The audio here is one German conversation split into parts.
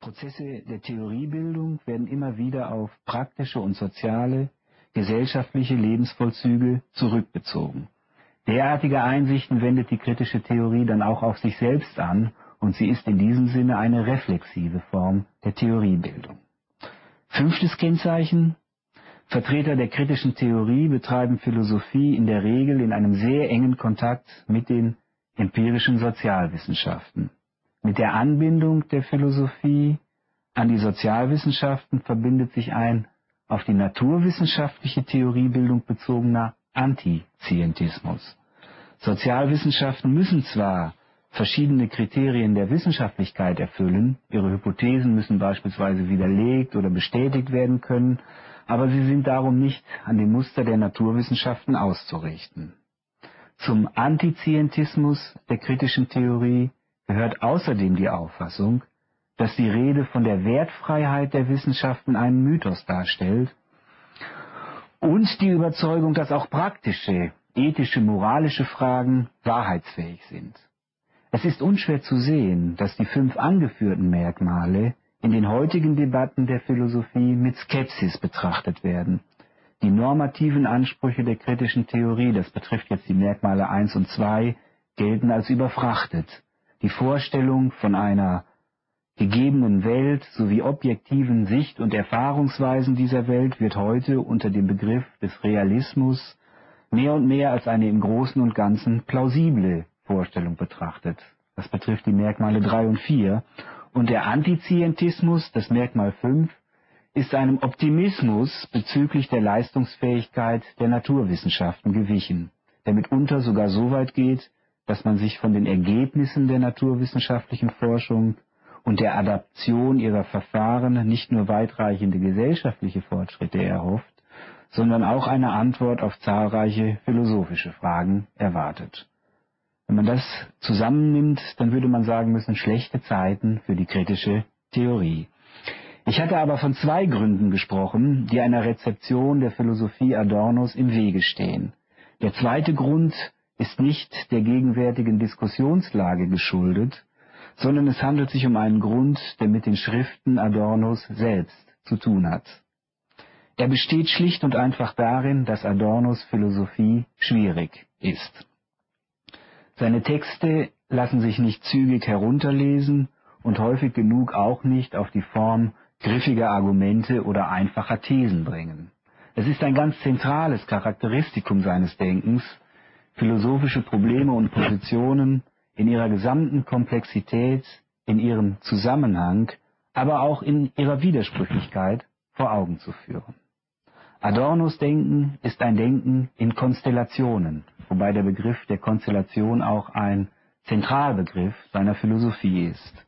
Prozesse der Theoriebildung werden immer wieder auf praktische und soziale, gesellschaftliche Lebensvollzüge zurückbezogen. Derartige Einsichten wendet die kritische Theorie dann auch auf sich selbst an und sie ist in diesem Sinne eine reflexive Form der Theoriebildung. Fünftes Kennzeichen. Vertreter der kritischen Theorie betreiben Philosophie in der Regel in einem sehr engen Kontakt mit den empirischen Sozialwissenschaften. Mit der Anbindung der Philosophie an die Sozialwissenschaften verbindet sich ein auf die naturwissenschaftliche Theoriebildung bezogener Antizientismus. Sozialwissenschaften müssen zwar verschiedene Kriterien der Wissenschaftlichkeit erfüllen, ihre Hypothesen müssen beispielsweise widerlegt oder bestätigt werden können, aber sie sind darum nicht an dem Muster der Naturwissenschaften auszurichten. Zum Antizientismus der kritischen Theorie gehört außerdem die Auffassung, dass die Rede von der Wertfreiheit der Wissenschaften einen Mythos darstellt und die Überzeugung, dass auch praktische, ethische, moralische Fragen wahrheitsfähig sind. Es ist unschwer zu sehen, dass die fünf angeführten Merkmale in den heutigen Debatten der Philosophie mit Skepsis betrachtet werden. Die normativen Ansprüche der kritischen Theorie, das betrifft jetzt die Merkmale 1 und 2, gelten als überfrachtet. Die Vorstellung von einer gegebenen Welt sowie objektiven Sicht- und Erfahrungsweisen dieser Welt wird heute unter dem Begriff des Realismus mehr und mehr als eine im Großen und Ganzen plausible Vorstellung betrachtet. Das betrifft die Merkmale 3 und 4. Und der Antizientismus, das Merkmal 5, ist einem Optimismus bezüglich der Leistungsfähigkeit der Naturwissenschaften gewichen, der mitunter sogar so weit geht, dass man sich von den Ergebnissen der naturwissenschaftlichen Forschung und der Adaption ihrer Verfahren nicht nur weitreichende gesellschaftliche Fortschritte erhofft, sondern auch eine Antwort auf zahlreiche philosophische Fragen erwartet. Wenn man das zusammennimmt, dann würde man sagen müssen, schlechte Zeiten für die kritische Theorie. Ich hatte aber von zwei Gründen gesprochen, die einer Rezeption der Philosophie Adornos im Wege stehen. Der zweite Grund ist nicht der gegenwärtigen Diskussionslage geschuldet, sondern es handelt sich um einen Grund, der mit den Schriften Adornos selbst zu tun hat. Er besteht schlicht und einfach darin, dass Adornos Philosophie schwierig ist. Seine Texte lassen sich nicht zügig herunterlesen und häufig genug auch nicht auf die Form griffiger Argumente oder einfacher Thesen bringen. Es ist ein ganz zentrales Charakteristikum seines Denkens, philosophische Probleme und Positionen in ihrer gesamten Komplexität, in ihrem Zusammenhang, aber auch in ihrer Widersprüchlichkeit vor Augen zu führen. Adornos Denken ist ein Denken in Konstellationen, wobei der Begriff der Konstellation auch ein Zentralbegriff seiner Philosophie ist.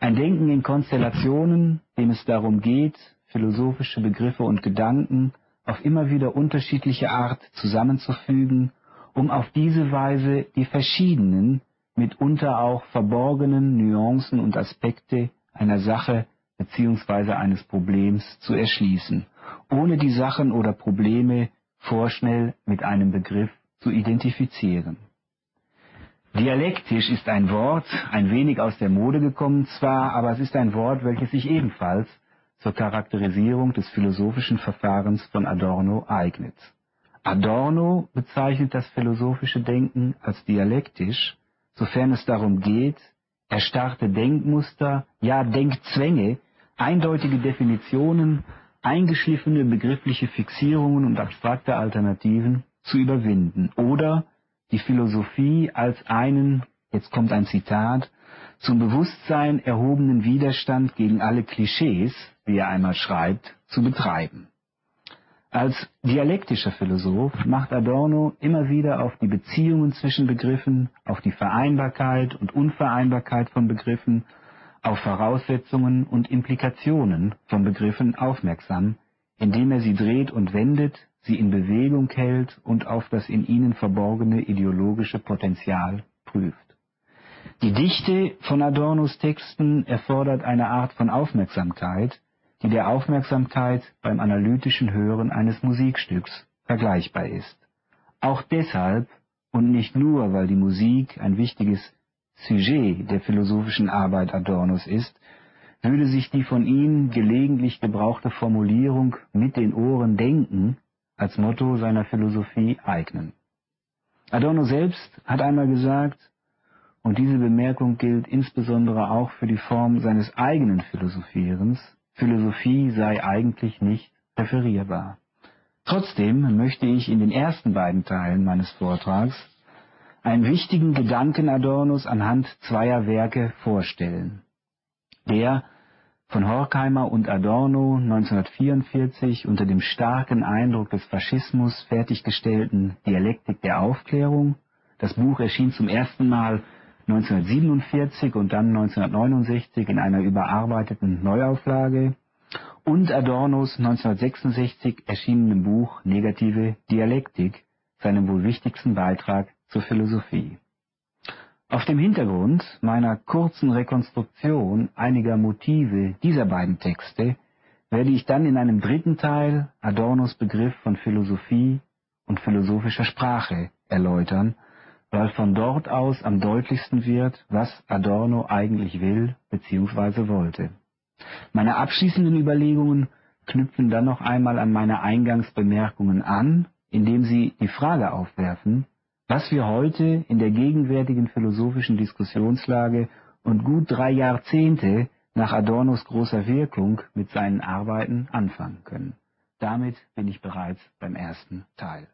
Ein Denken in Konstellationen, dem es darum geht, philosophische Begriffe und Gedanken auf immer wieder unterschiedliche Art zusammenzufügen um auf diese Weise die verschiedenen, mitunter auch verborgenen Nuancen und Aspekte einer Sache bzw. eines Problems zu erschließen, ohne die Sachen oder Probleme vorschnell mit einem Begriff zu identifizieren. Dialektisch ist ein Wort, ein wenig aus der Mode gekommen zwar, aber es ist ein Wort, welches sich ebenfalls zur Charakterisierung des philosophischen Verfahrens von Adorno eignet. Adorno bezeichnet das philosophische Denken als dialektisch, sofern es darum geht, erstarrte Denkmuster, ja Denkzwänge, eindeutige Definitionen, eingeschliffene begriffliche Fixierungen und abstrakte Alternativen zu überwinden oder die Philosophie als einen, jetzt kommt ein Zitat, zum Bewusstsein erhobenen Widerstand gegen alle Klischees, wie er einmal schreibt, zu betreiben. Als dialektischer Philosoph macht Adorno immer wieder auf die Beziehungen zwischen Begriffen, auf die Vereinbarkeit und Unvereinbarkeit von Begriffen, auf Voraussetzungen und Implikationen von Begriffen aufmerksam, indem er sie dreht und wendet, sie in Bewegung hält und auf das in ihnen verborgene ideologische Potenzial prüft. Die Dichte von Adornos Texten erfordert eine Art von Aufmerksamkeit, die der Aufmerksamkeit beim analytischen Hören eines Musikstücks vergleichbar ist. Auch deshalb und nicht nur, weil die Musik ein wichtiges Sujet der philosophischen Arbeit Adornos ist, würde sich die von ihm gelegentlich gebrauchte Formulierung mit den Ohren denken als Motto seiner Philosophie eignen. Adorno selbst hat einmal gesagt, und diese Bemerkung gilt insbesondere auch für die Form seines eigenen Philosophierens, Philosophie sei eigentlich nicht referierbar. Trotzdem möchte ich in den ersten beiden Teilen meines Vortrags einen wichtigen Gedanken Adornos anhand zweier Werke vorstellen. Der von Horkheimer und Adorno 1944 unter dem starken Eindruck des Faschismus fertiggestellten Dialektik der Aufklärung. Das Buch erschien zum ersten Mal 1947 und dann 1969 in einer überarbeiteten Neuauflage und Adornos 1966 erschienenen Buch Negative Dialektik, seinem wohl wichtigsten Beitrag zur Philosophie. Auf dem Hintergrund meiner kurzen Rekonstruktion einiger Motive dieser beiden Texte werde ich dann in einem dritten Teil Adornos Begriff von Philosophie und philosophischer Sprache erläutern, weil von dort aus am deutlichsten wird, was Adorno eigentlich will bzw. wollte. Meine abschließenden Überlegungen knüpfen dann noch einmal an meine Eingangsbemerkungen an, indem sie die Frage aufwerfen, was wir heute in der gegenwärtigen philosophischen Diskussionslage und gut drei Jahrzehnte nach Adornos großer Wirkung mit seinen Arbeiten anfangen können. Damit bin ich bereits beim ersten Teil.